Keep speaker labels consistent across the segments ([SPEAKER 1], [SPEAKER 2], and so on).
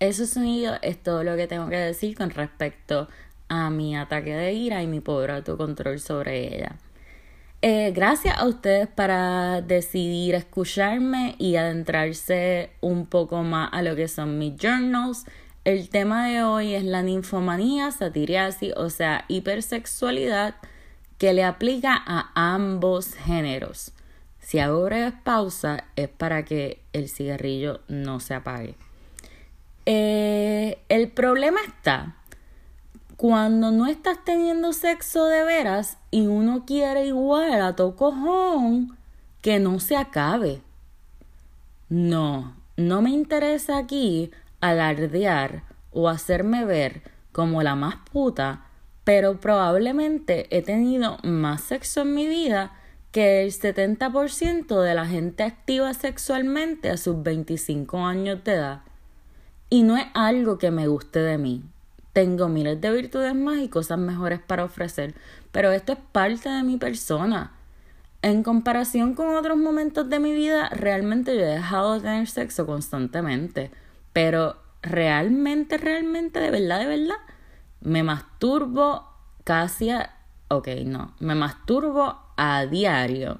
[SPEAKER 1] Eso sonido es todo lo que tengo que decir con respecto a mi ataque de ira y mi pobre autocontrol sobre ella. Eh, gracias a ustedes para decidir escucharme y adentrarse un poco más a lo que son mis journals. El tema de hoy es la ninfomanía, satiriasis, o sea, hipersexualidad que le aplica a ambos géneros. Si hago breve pausa es para que el cigarrillo no se apague. Eh, el problema está cuando no estás teniendo sexo de veras y uno quiere igual a tu cojón que no se acabe. No, no me interesa aquí alardear o hacerme ver como la más puta, pero probablemente he tenido más sexo en mi vida que el 70% de la gente activa sexualmente a sus 25 años de edad. Y no es algo que me guste de mí, tengo miles de virtudes más y cosas mejores para ofrecer, pero esto es parte de mi persona. En comparación con otros momentos de mi vida, realmente yo he dejado de tener sexo constantemente, pero realmente, realmente, de verdad, de verdad, me masturbo casi a... Ok, no, me masturbo a diario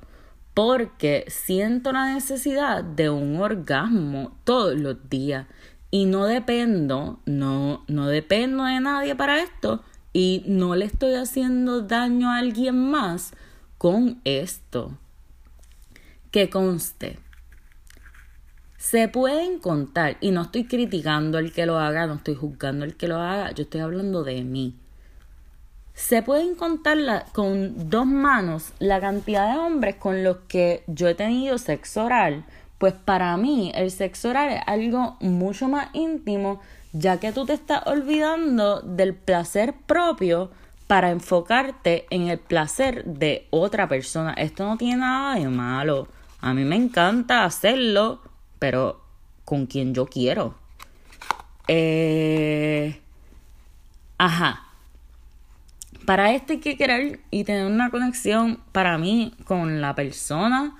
[SPEAKER 1] porque siento la necesidad de un orgasmo todos los días y no dependo, no, no dependo de nadie para esto y no le estoy haciendo daño a alguien más con esto. Que conste. Se pueden contar, y no estoy criticando al que lo haga, no estoy juzgando al que lo haga, yo estoy hablando de mí. Se pueden contar con dos manos la cantidad de hombres con los que yo he tenido sexo oral pues para mí el sexo oral es algo mucho más íntimo, ya que tú te estás olvidando del placer propio para enfocarte en el placer de otra persona. Esto no tiene nada de malo. A mí me encanta hacerlo, pero con quien yo quiero. Eh... Ajá. Para esto hay que querer y tener una conexión para mí con la persona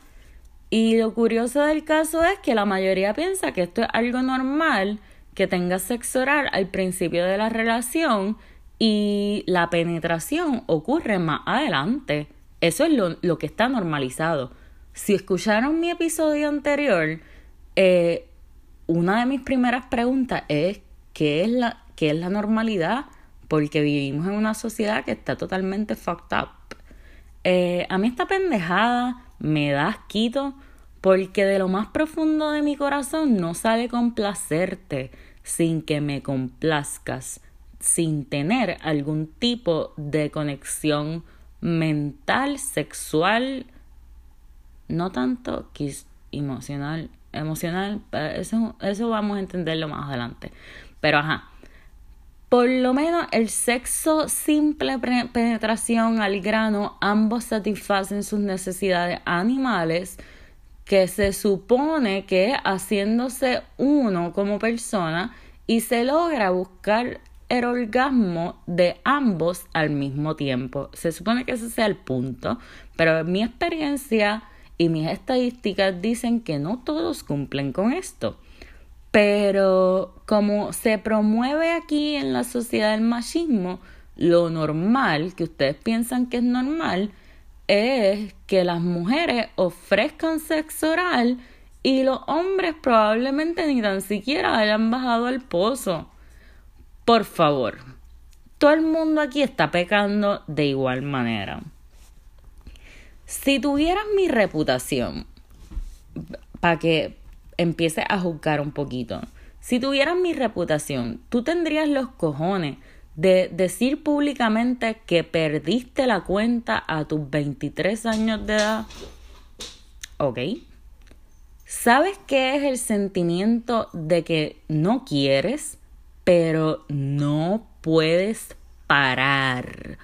[SPEAKER 1] y lo curioso del caso es que la mayoría piensa que esto es algo normal, que tengas sexo oral al principio de la relación y la penetración ocurre más adelante. Eso es lo, que está normalizado. Si escucharon mi episodio anterior, eh, una de mis primeras preguntas es ¿qué es, la, ¿qué es la normalidad? Porque vivimos en una sociedad que está totalmente fucked up. Eh, a mí esta pendejada me da asquito porque de lo más profundo de mi corazón no sale complacerte sin que me complazcas, sin tener algún tipo de conexión mental, sexual, no tanto emocional, emocional, eso, eso vamos a entenderlo más adelante. Pero ajá, por lo menos el sexo simple penetración al grano, ambos satisfacen sus necesidades animales que se supone que haciéndose uno como persona y se logra buscar el orgasmo de ambos al mismo tiempo. Se supone que ese sea el punto, pero mi experiencia y mis estadísticas dicen que no todos cumplen con esto. Pero como se promueve aquí en la sociedad del machismo, lo normal, que ustedes piensan que es normal, es que las mujeres ofrezcan sexo oral y los hombres probablemente ni tan siquiera hayan bajado al pozo. Por favor, todo el mundo aquí está pecando de igual manera. Si tuvieras mi reputación, para que empieces a juzgar un poquito, si tuvieras mi reputación, tú tendrías los cojones de decir públicamente que perdiste la cuenta a tus 23 años de edad. ¿Ok? ¿Sabes qué es el sentimiento de que no quieres, pero no puedes parar?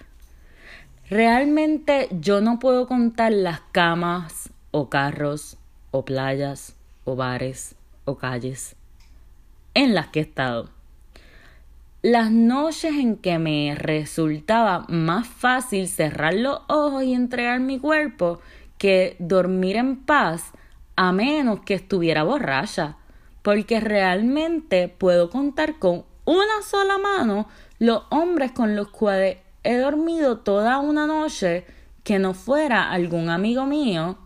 [SPEAKER 1] Realmente yo no puedo contar las camas o carros o playas o bares o calles en las que he estado. Las noches en que me resultaba más fácil cerrar los ojos y entregar mi cuerpo que dormir en paz a menos que estuviera borracha, porque realmente puedo contar con una sola mano los hombres con los cuales he dormido toda una noche que no fuera algún amigo mío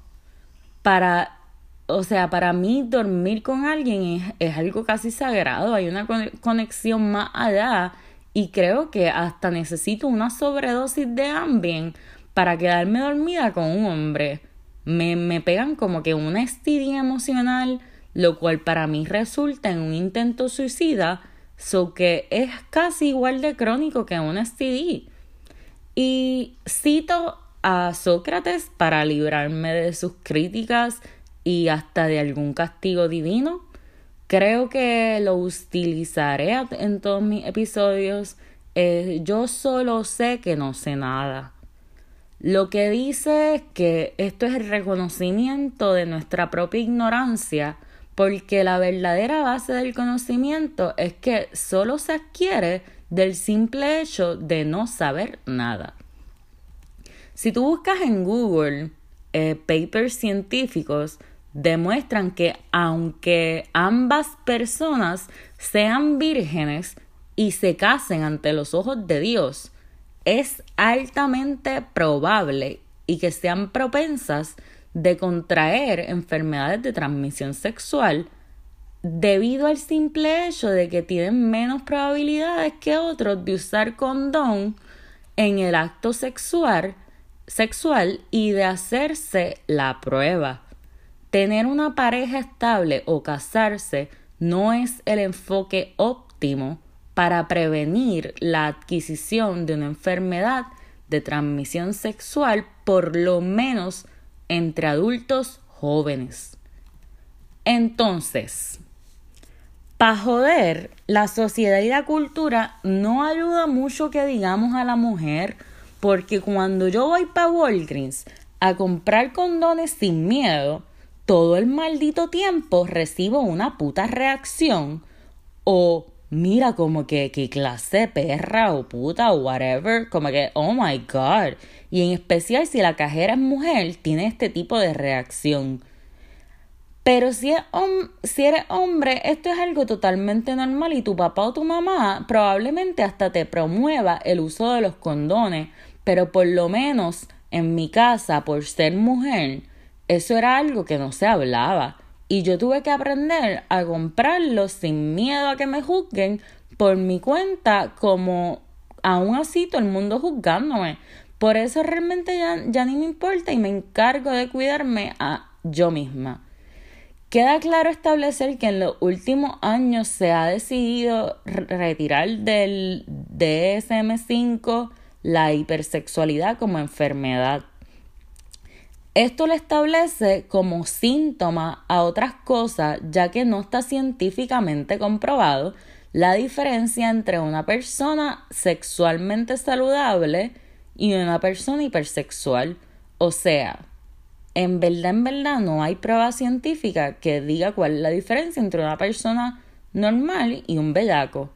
[SPEAKER 1] para o sea, para mí dormir con alguien es, algo casi sagrado, hay una conexión más allá y creo que hasta necesito una sobredosis de Ambien para quedarme dormida con un hombre. Me, me pegan como que una STD emocional, lo cual para mí resulta en un intento suicida, so que es casi igual de crónico que un STD. Y cito a Sócrates para librarme de sus críticas y hasta de algún castigo divino. Creo que lo utilizaré en todos mis episodios. Eh, yo solo sé que no sé nada. Lo que dice es que esto es el reconocimiento de nuestra propia ignorancia, porque la verdadera base del conocimiento es que solo se adquiere del simple hecho de no saber nada. Si tú buscas en Google eh, papers científicos, demuestran que aunque ambas personas sean vírgenes y se casen ante los ojos de Dios, es altamente probable y que sean propensas de contraer enfermedades de transmisión sexual debido al simple hecho de que tienen menos probabilidades que otros de usar condón en el acto sexual sexual y de hacerse la prueba. Tener una pareja estable o casarse no es el enfoque óptimo para prevenir la adquisición de una enfermedad de transmisión sexual, por lo menos entre adultos jóvenes. Entonces, para joder, la sociedad y la cultura no ayuda mucho que digamos a la mujer porque cuando yo voy para Walgreens a comprar condones sin miedo, todo el maldito tiempo recibo una puta reacción o mira como que qué clase perra o puta o whatever, como que oh my god. Y en especial si la cajera es mujer, tiene este tipo de reacción. Pero si, eres hombre, esto es algo totalmente normal y tu papá o tu mamá probablemente hasta te promueva el uso de los condones pero por lo menos en mi casa, por ser mujer, eso era algo que no se hablaba. Y yo tuve que aprender a comprarlo sin miedo a que me juzguen por mi cuenta, como aún así todo el mundo juzgándome. Por eso realmente ya, ya ni me importa y me encargo de cuidarme a yo misma. Queda claro establecer que en los últimos años se ha decidido retirar del DSM5 la hipersexualidad como enfermedad. Esto lo establece como síntoma a otras cosas, ya que no está científicamente comprobado la diferencia entre una persona sexualmente saludable y una persona hipersexual. O sea, en verdad, en verdad, no hay prueba científica que diga cuál es la diferencia entre una persona normal y un bellaco.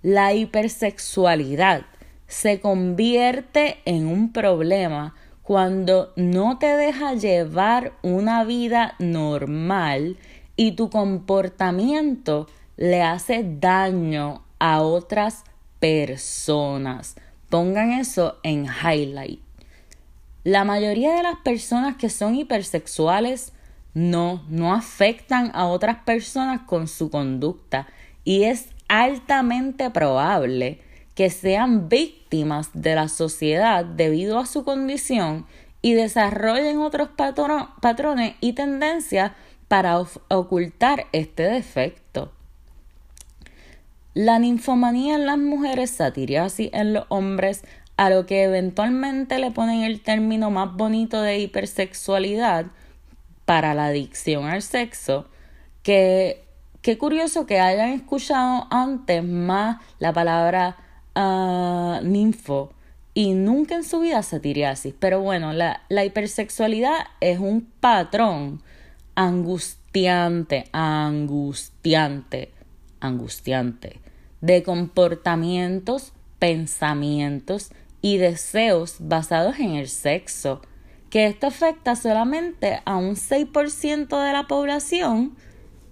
[SPEAKER 1] La hipersexualidad se convierte en un problema cuando no te deja llevar una vida normal y tu comportamiento le hace daño a otras personas. Pongan eso en highlight. La mayoría de las personas que son hipersexuales no, no afectan a otras personas con su conducta y es altamente probable que sean víctimas de la sociedad debido a su condición y desarrollen otros patrones y tendencias para ocultar este defecto. La ninfomanía en las mujeres, satiriasis en los hombres, a lo que eventualmente le ponen el término más bonito de hipersexualidad para la adicción al sexo, que Qué curioso que hayan escuchado antes más la palabra uh, ninfo y nunca en su vida satiriasis. Pero bueno, la, la hipersexualidad es un patrón angustiante, angustiante, angustiante de comportamientos, pensamientos y deseos basados en el sexo, que esto afecta solamente a un 6% de la población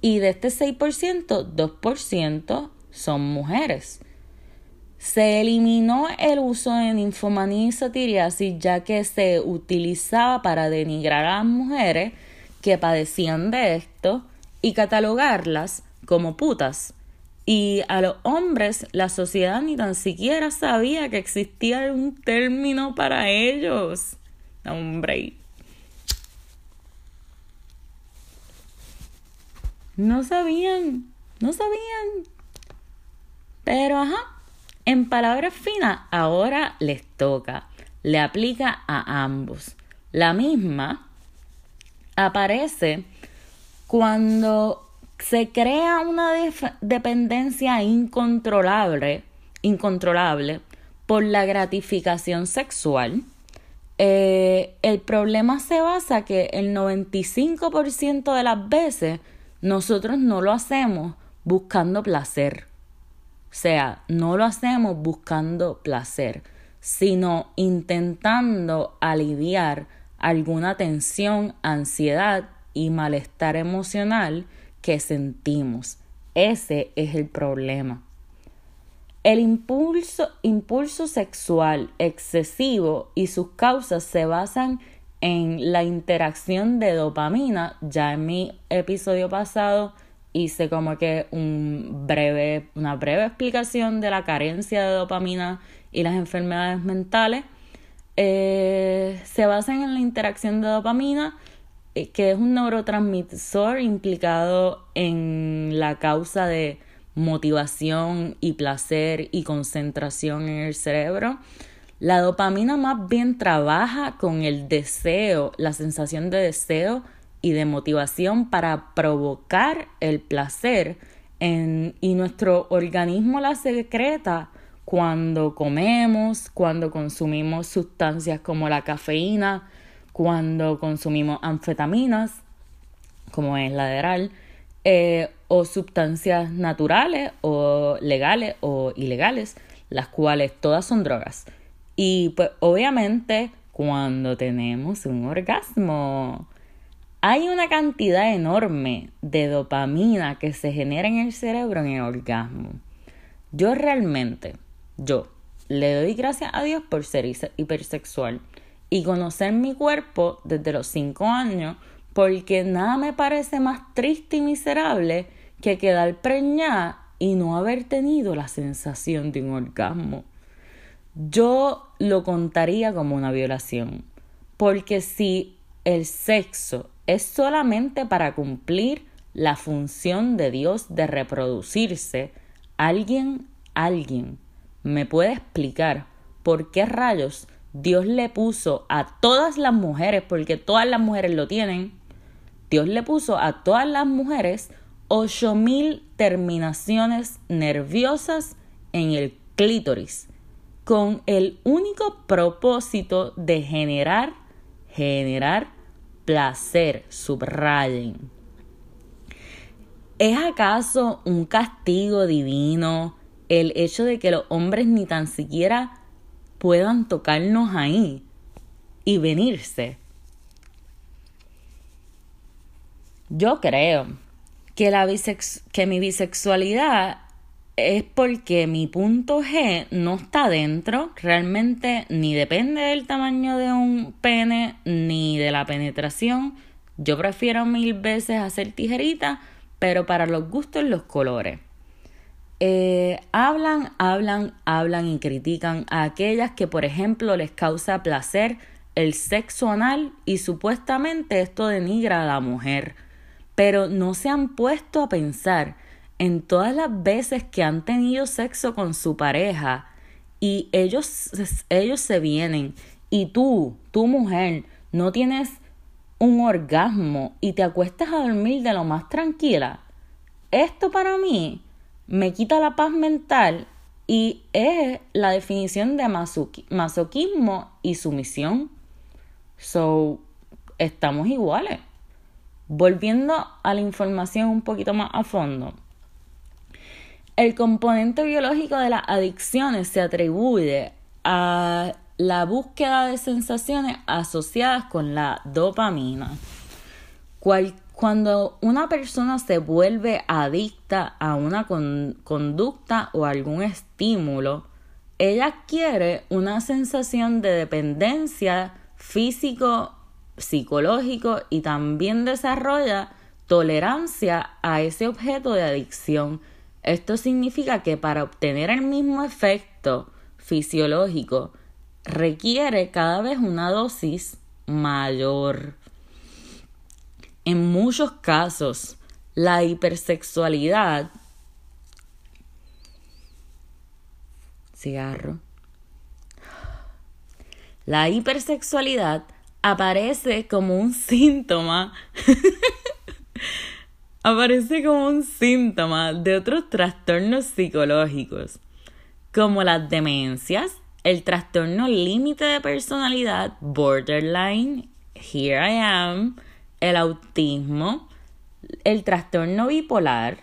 [SPEAKER 1] y de este 6%, 2% son mujeres. Se eliminó el uso de ninfomanía y ya que se utilizaba para denigrar a las mujeres que padecían de esto y catalogarlas como putas. Y a los hombres la sociedad ni tan siquiera sabía que existía un término para ellos. Hombre. No sabían, no sabían. Pero ajá, en palabras finas, ahora les toca. Le aplica a ambos. La misma aparece cuando se crea una dependencia incontrolable, incontrolable por la gratificación sexual. Eh, el problema se basa que el 95% de las veces nosotros no lo hacemos buscando placer. O sea, no lo hacemos buscando placer, sino intentando aliviar alguna tensión, ansiedad y malestar emocional que sentimos. Ese es el problema. El impulso, impulso sexual excesivo y sus causas se basan en la interacción de dopamina. Ya en mi episodio pasado hice como que un breve, una breve explicación de la carencia de dopamina y las enfermedades mentales. Eh, se basan en la interacción de dopamina que es un neurotransmisor implicado en la causa de motivación y placer y concentración en el cerebro. La dopamina más bien trabaja con el deseo, la sensación de deseo y de motivación para provocar el placer y nuestro organismo la secreta cuando comemos, cuando consumimos sustancias como la cafeína, cuando consumimos anfetaminas, como es la de eh, o sustancias naturales o legales o ilegales, las cuales todas son drogas. Y pues obviamente cuando tenemos un orgasmo, hay una cantidad enorme de dopamina que se genera en el cerebro en el orgasmo. Yo realmente, yo, le doy gracias a Dios por ser hipersexual y conocer mi cuerpo desde los 5 años porque nada me parece más triste y miserable que quedar preñada y no haber tenido la sensación de un orgasmo. Yo lo contaría como una violación, porque si el sexo es solamente para cumplir la función de Dios de reproducirse, alguien, alguien me puede explicar por qué rayos Dios le puso a todas las mujeres, porque todas las mujeres lo tienen, Dios le puso a todas las mujeres mil terminaciones nerviosas en el clítoris, con el único propósito de generar, generar placer, subrayen. ¿Es acaso un castigo divino el hecho de que los hombres ni tan siquiera puedan tocarnos ahí y venirse. Yo creo que, la que mi bisexualidad es porque mi punto G no está dentro, realmente ni depende del tamaño de un pene ni de la penetración. Yo prefiero mil veces hacer tijerita, pero para los gustos los colores. Eh, hablan, hablan, hablan y critican a aquellas que, por ejemplo, les causa placer el sexo anal y supuestamente esto denigra a la mujer. Pero no se han puesto a pensar en todas las veces que han tenido sexo con su pareja y ellos, ellos se vienen y tú, tu mujer, no tienes un orgasmo y te acuestas a dormir de lo más tranquila. Esto para mí me quita la paz mental y es la definición de masoquismo y sumisión. So, estamos iguales. Volviendo a la información un poquito más a fondo. El componente biológico de las adicciones se atribuye a la búsqueda de sensaciones asociadas con la dopamina. Cuando una persona se vuelve adicta a una conducta o algún estímulo, ella quiere una sensación de dependencia físico, psicológico y también desarrolla tolerancia a ese objeto de adicción. Esto significa que para obtener el mismo efecto fisiológico requiere cada vez una dosis mayor. En muchos casos, la hipersexualidad cigarro. La hipersexualidad aparece como un síntoma aparece como un síntoma de otros trastornos psicológicos, como las demencias, el trastorno límite de personalidad, borderline, here I am, el autismo, el trastorno bipolar,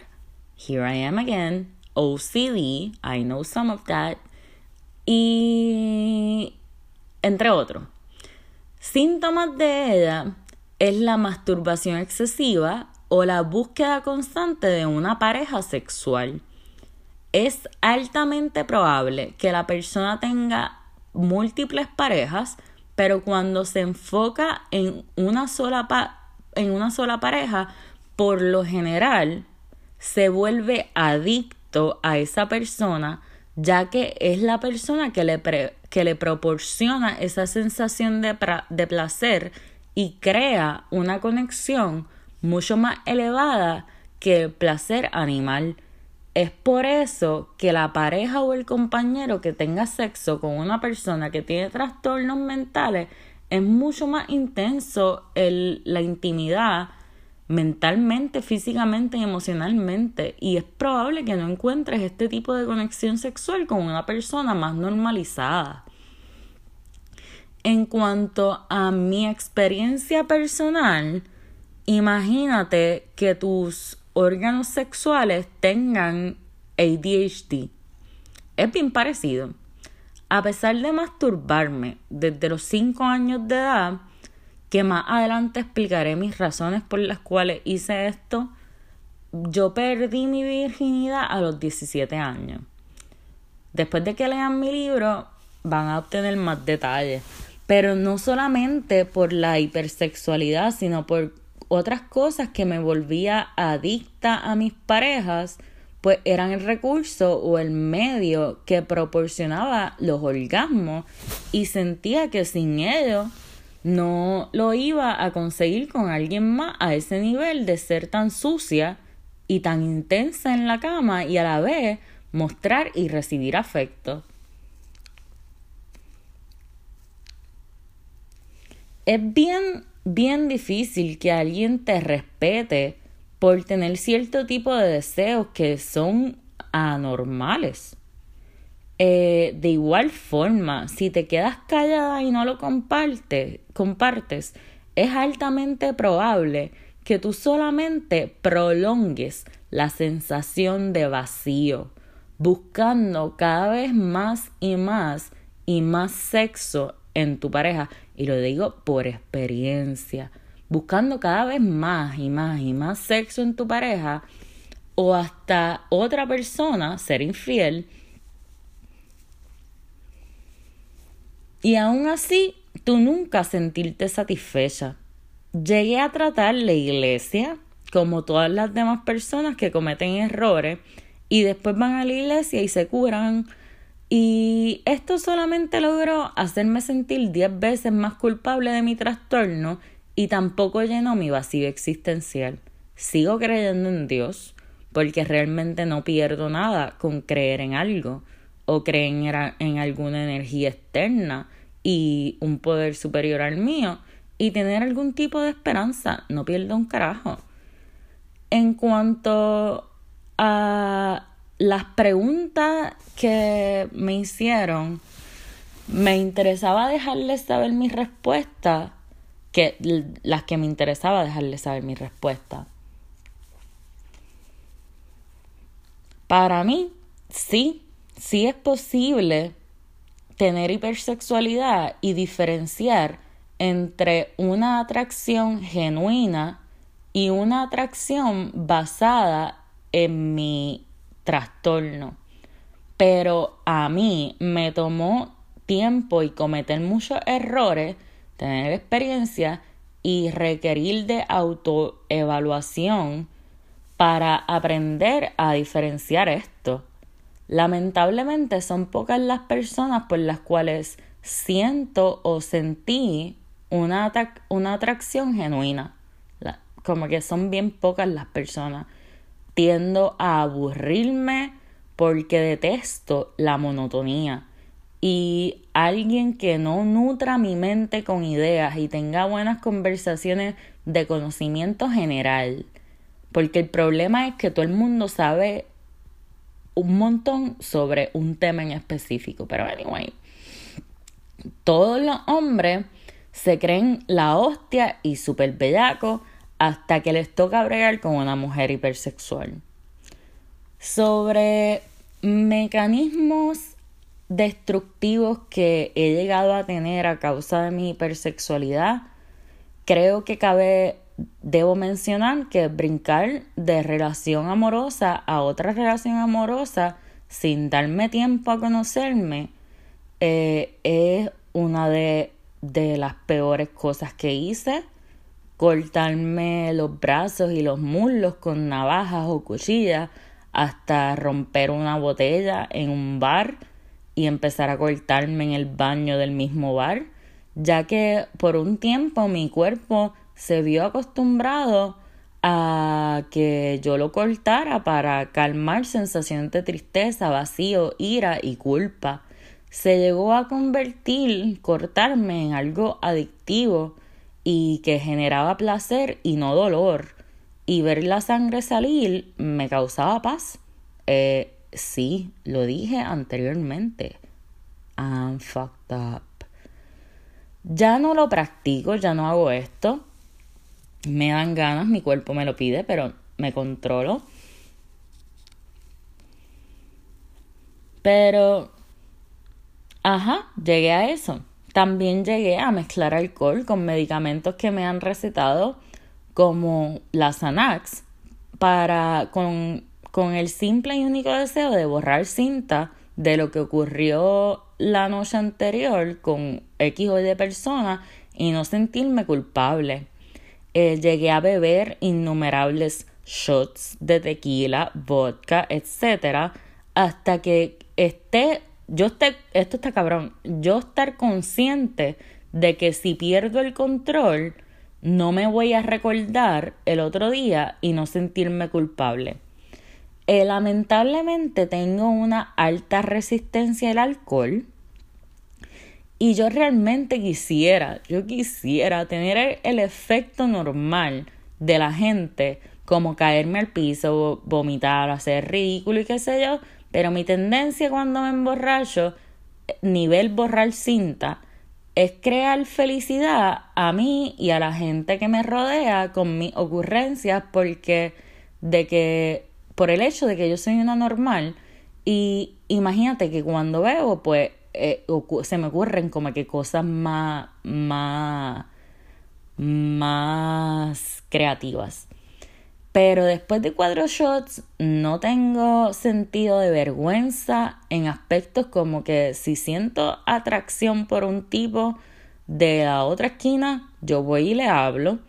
[SPEAKER 1] here I am again, OCD, I know some of that, y entre otros. Síntomas de ella es la masturbación excesiva o la búsqueda constante de una pareja sexual. Es altamente probable que la persona tenga múltiples parejas, pero cuando se enfoca en una sola, en una sola pareja, por lo general se vuelve adicto a esa persona, ya que es la persona que le, que le proporciona esa sensación de, de placer y crea una conexión mucho más elevada que el placer animal. Es por eso que la pareja o el compañero que tenga sexo con una persona que tiene trastornos mentales es mucho más intenso la intimidad mentalmente, físicamente y emocionalmente. Y es probable que no encuentres este tipo de conexión sexual con una persona más normalizada. En cuanto a mi experiencia personal, Imagínate que tus órganos sexuales tengan ADHD. Es bien parecido. A pesar de masturbarme desde los 5 años de edad, que más adelante explicaré mis razones por las cuales hice esto, yo perdí mi virginidad a los 17 años. Después de que lean mi libro, van a obtener más detalles. Pero no solamente por la hipersexualidad, sino por otras cosas que me volvía adicta a mis parejas, pues eran el recurso o el medio que proporcionaba los orgasmos y sentía que sin ello no lo iba a conseguir con alguien más a ese nivel de ser tan sucia y tan intensa en la cama y a la vez mostrar y recibir afecto. Es bien bien difícil que alguien te respete por tener cierto tipo de deseos que son anormales. Eh, de igual forma, si te quedas callada y no lo compartes, compartes, es altamente probable que tú solamente prolongues la sensación de vacío, buscando cada vez más y más y más sexo en tu pareja y lo digo por experiencia, buscando cada vez más y más y más sexo en tu pareja o hasta otra persona ser infiel. Y aún así, tú nunca sentirte satisfecha. Llegué a tratar la iglesia como todas las demás personas que cometen errores y después van a la iglesia y se curan y esto solamente logró hacerme sentir diez veces más culpable de mi trastorno y tampoco llenó mi vacío existencial. Sigo creyendo en Dios porque realmente no pierdo nada con creer en algo o creer en alguna energía externa y un poder superior al mío y tener algún tipo de esperanza. No pierdo un carajo. En cuanto a las preguntas que me hicieron, me interesaba dejarles saber mi respuesta, que las que me interesaba dejarles saber mi respuesta. Para mí, sí, sí es posible tener hipersexualidad y diferenciar entre una atracción genuina y una atracción basada en mi trastorno. Pero a mí me tomó tiempo y cometer muchos errores, tener experiencia y requerir de autoevaluación para aprender a diferenciar esto. Lamentablemente son pocas las personas por las cuales siento o sentí una, una atracción genuina. como que son bien pocas las personas. Tiendo a aburrirme porque detesto la monotonía. Y alguien que no nutra mi mente con ideas y tenga buenas conversaciones de conocimiento general. Porque el problema es que todo el mundo sabe un montón sobre un tema en específico. Pero anyway, todos los hombres se creen la hostia y super bellaco hasta que les toca bregar con una mujer hipersexual. Sobre mecanismos destructivos que he llegado a tener a causa de mi hipersexualidad, creo que cabe debo mencionar que brincar de relación amorosa a otra relación amorosa sin darme tiempo a conocerme eh, es una de, de las peores cosas que hice. Cortarme los brazos y los muslos con navajas o cuchillas hasta romper una botella en un bar y empezar a cortarme en el baño del mismo bar, ya que por un tiempo mi cuerpo se vio acostumbrado a que yo lo cortara para calmar sensaciones de tristeza, vacío, ira y culpa. Se llegó a convertir cortarme en algo adictivo y que generaba placer y no dolor. Y ver la sangre salir me causaba paz. Eh, sí, lo dije anteriormente. I'm fucked up. Ya no lo practico, ya no hago esto me dan ganas, mi cuerpo me lo pide, pero me controlo. Pero, ajá, llegué a eso. También llegué a mezclar alcohol con medicamentos que me han recetado, como la Xanax, para, con, con el simple y único deseo de borrar cinta de lo que ocurrió la noche anterior con X o Y persona y no sentirme culpable. Eh, llegué a beber innumerables shots de tequila, vodka, etcétera, hasta que esté, yo esté, esto está cabrón, yo estar consciente de que si pierdo el control, no me voy a recordar el otro día y no sentirme culpable. Eh, lamentablemente tengo una alta resistencia al alcohol y yo realmente quisiera, yo quisiera tener el efecto normal de la gente, como caerme al piso, vomitar, hacer ridículo y qué sé yo, pero mi tendencia cuando me emborracho, nivel borrar cinta, es crear felicidad a mí y a la gente que me rodea con mis ocurrencias porque de que por el hecho de que yo soy una normal y imagínate que cuando bebo pues eh, se me ocurren como que cosas más, más, más creativas. Pero después de cuatro shots no tengo sentido de vergüenza en aspectos como que si siento atracción por un tipo de la otra esquina, yo voy y le hablo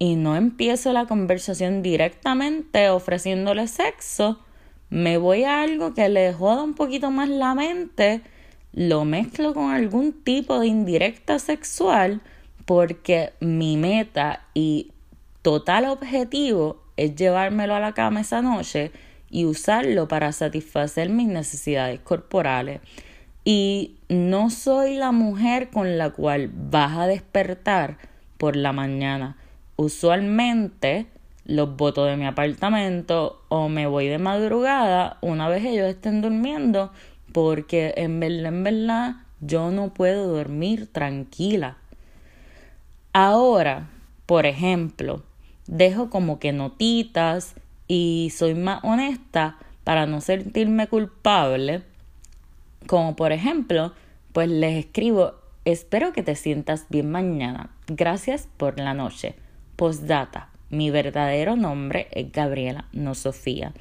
[SPEAKER 1] y no empiezo la conversación directamente ofreciéndole sexo, me voy a algo que le joda un poquito más la mente lo mezclo con algún tipo de indirecta sexual porque mi meta y total objetivo es llevármelo a la cama esa noche y usarlo para satisfacer mis necesidades corporales. Y no soy la mujer con la cual vas a despertar por la mañana. Usualmente los boto de mi apartamento o me voy de madrugada una vez ellos estén durmiendo porque en verdad, en verdad, yo no puedo dormir tranquila. Ahora, por ejemplo, dejo como que notitas y soy más honesta para no sentirme culpable. Como por ejemplo, pues les escribo, espero que te sientas bien mañana. Gracias por la noche. Postdata, mi verdadero nombre es Gabriela, no Sofía.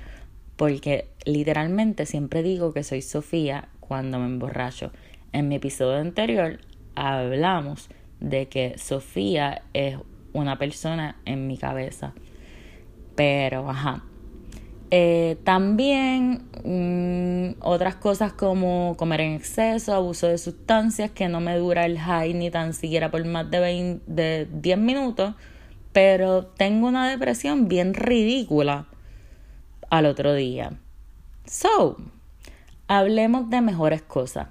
[SPEAKER 1] Porque literalmente siempre digo que soy Sofía cuando me emborracho. En mi episodio anterior hablamos de que Sofía es una persona en mi cabeza. Pero, ajá. Eh, también mm, otras cosas como comer en exceso, abuso de sustancias, que no me dura el high ni tan siquiera por más de, de 10 minutos, pero tengo una depresión bien ridícula al otro día. So, hablemos de mejores cosas.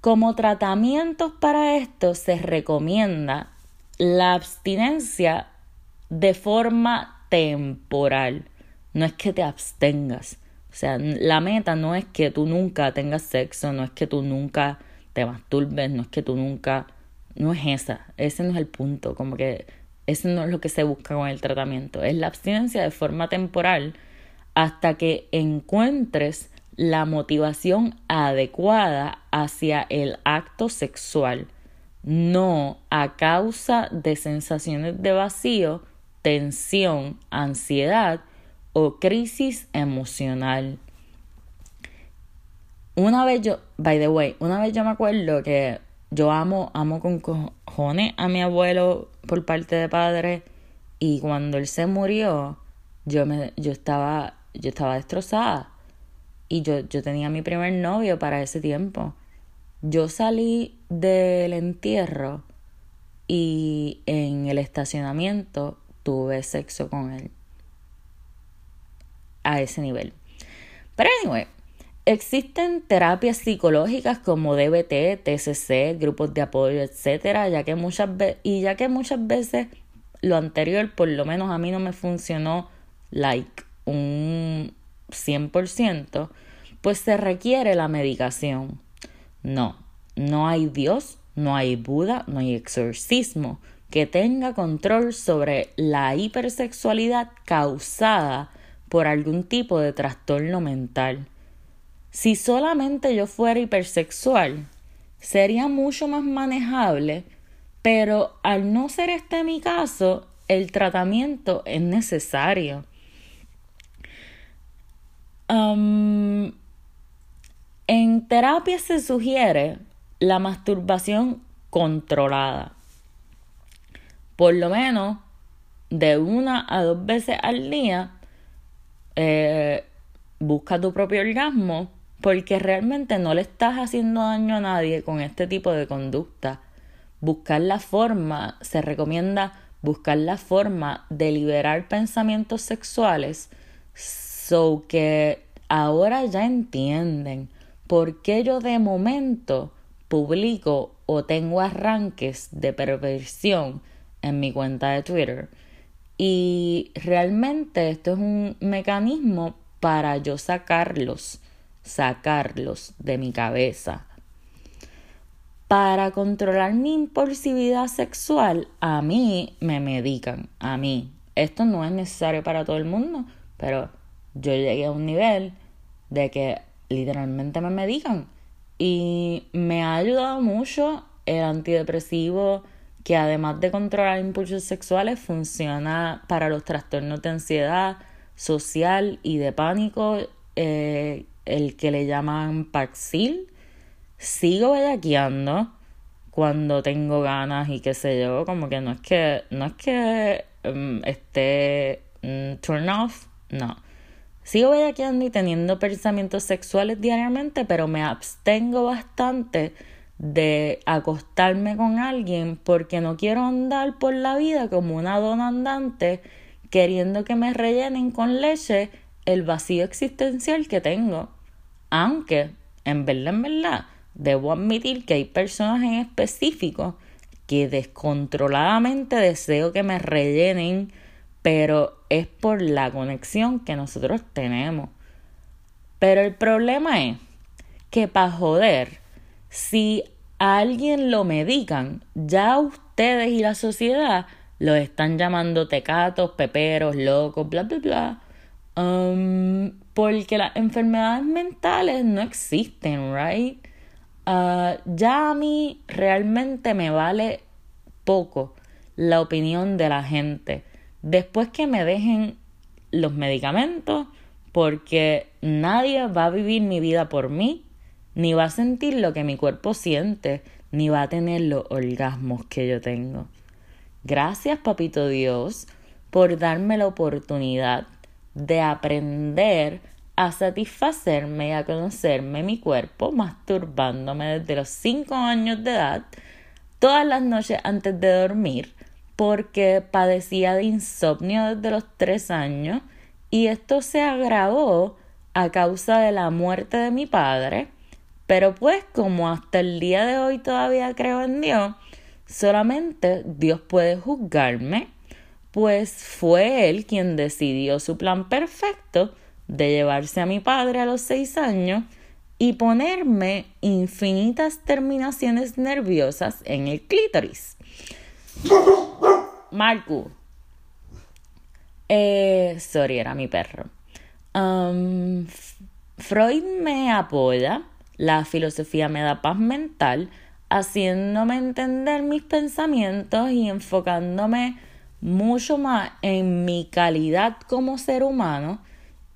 [SPEAKER 1] Como tratamientos para esto se recomienda la abstinencia de forma temporal. No es que te abstengas. O sea, la meta no es que tú nunca tengas sexo, no es que tú nunca te masturbes, no es que tú nunca... No es esa, ese no es el punto, como que ese no es lo que se busca con el tratamiento, es la abstinencia de forma temporal hasta que encuentres la motivación adecuada hacia el acto sexual no a causa de sensaciones de vacío, tensión, ansiedad o crisis emocional. Una vez yo, by the way, una vez yo me acuerdo que yo amo, amo con cojones a mi abuelo por parte de padre y cuando él se murió, yo me, yo estaba, yo estaba destrozada y yo, yo tenía mi primer novio para ese tiempo yo salí del entierro y en el estacionamiento tuve sexo con él. A ese nivel. Pero anyway, existen terapias psicológicas como DBT, TCC, grupos de apoyo, etcétera, ya que muchas y ya que muchas veces lo anterior por lo menos a mí no me funcionó like un 100%, pues se requiere la medicación. No, no hay Dios, no hay Buda, no hay exorcismo que tenga control sobre la hipersexualidad causada por algún tipo de trastorno mental. Si solamente yo fuera hipersexual, sería mucho más manejable, pero al no ser este mi caso, el tratamiento es necesario. Um, en terapia se sugiere la masturbación controlada. Por lo menos de una a dos veces al día, eh, busca tu propio orgasmo porque realmente no le estás haciendo daño a nadie con este tipo de conducta. Buscar la forma, se recomienda buscar la forma de liberar pensamientos sexuales so que ahora ya entienden ¿por qué yo de momento publico o tengo arranques de perversión en mi cuenta de Twitter? Y realmente esto es un mecanismo para yo sacarlos, sacarlos de mi cabeza. Para controlar mi impulsividad sexual, a mí me medican, a mí. Esto no es necesario para todo el mundo, pero yo llegué a un nivel de que literalmente me medican. Y me ha ayudado mucho el antidepresivo que además de controlar impulsos sexuales funciona para los trastornos de ansiedad social y de pánico, eh, el que le llaman Paxil. Sigo bellaqueando cuando tengo ganas y qué sé yo, como que no es que, no es que um, esté mm, turn off, no Sigo bellaqueando y teniendo pensamientos sexuales diariamente, pero me abstengo bastante de acostarme con alguien porque no quiero andar por la vida como una dona andante queriendo que me rellenen con leche el vacío existencial que tengo. Aunque, en verdad, en verdad, debo admitir que hay personas en específico que descontroladamente deseo que me rellenen pero es por la conexión que nosotros tenemos. Pero el problema es que para joder, si a alguien lo medican, ya ustedes y la sociedad lo están llamando tecatos, peperos, locos, bla, bla, bla. Um, porque las enfermedades mentales no existen, right? Ah, ya a mí realmente me vale poco la opinión de la gente. Después que me dejen los medicamentos, porque nadie va a vivir mi vida por mí, ni va a sentir lo que mi cuerpo siente, ni va a tener los orgasmos que yo tengo. Gracias, Papito Dios, por darme la oportunidad de aprender a satisfacerme y a conocerme mi cuerpo, masturbándome desde los 5 años de edad, todas las noches antes de dormir, porque padecía de insomnio desde los 3 años y esto se agravó a causa de la muerte de mi padre, pero pues como hasta el día de hoy todavía creo en Dios, solamente Dios puede juzgarme, pues fue Él quien decidió su plan perfecto de llevarse a mi padre a los seis años y ponerme infinitas terminaciones nerviosas en el clítoris. Marco. Eh, sorry, era mi perro. Um, Freud me apoya, la filosofía me da paz mental, haciéndome entender mis pensamientos y enfocándome mucho más en mi calidad como ser humano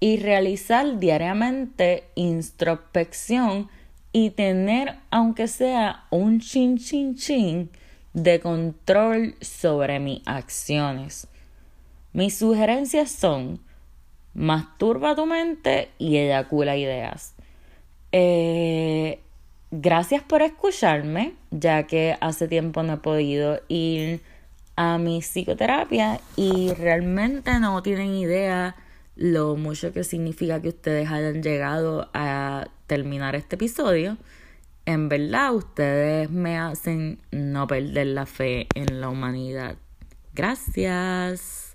[SPEAKER 1] y realizar diariamente introspección y tener, aunque sea un chin chin chin, de control sobre mis acciones. Mis sugerencias son masturba tu mente y eyacula ideas. Eh, gracias por escucharme, ya que hace tiempo no he podido ir a mi psicoterapia y realmente no tienen idea lo mucho que significa que ustedes hayan llegado a terminar este episodio. En verdad, ustedes me hacen no perder la fe en la humanidad. Gracias.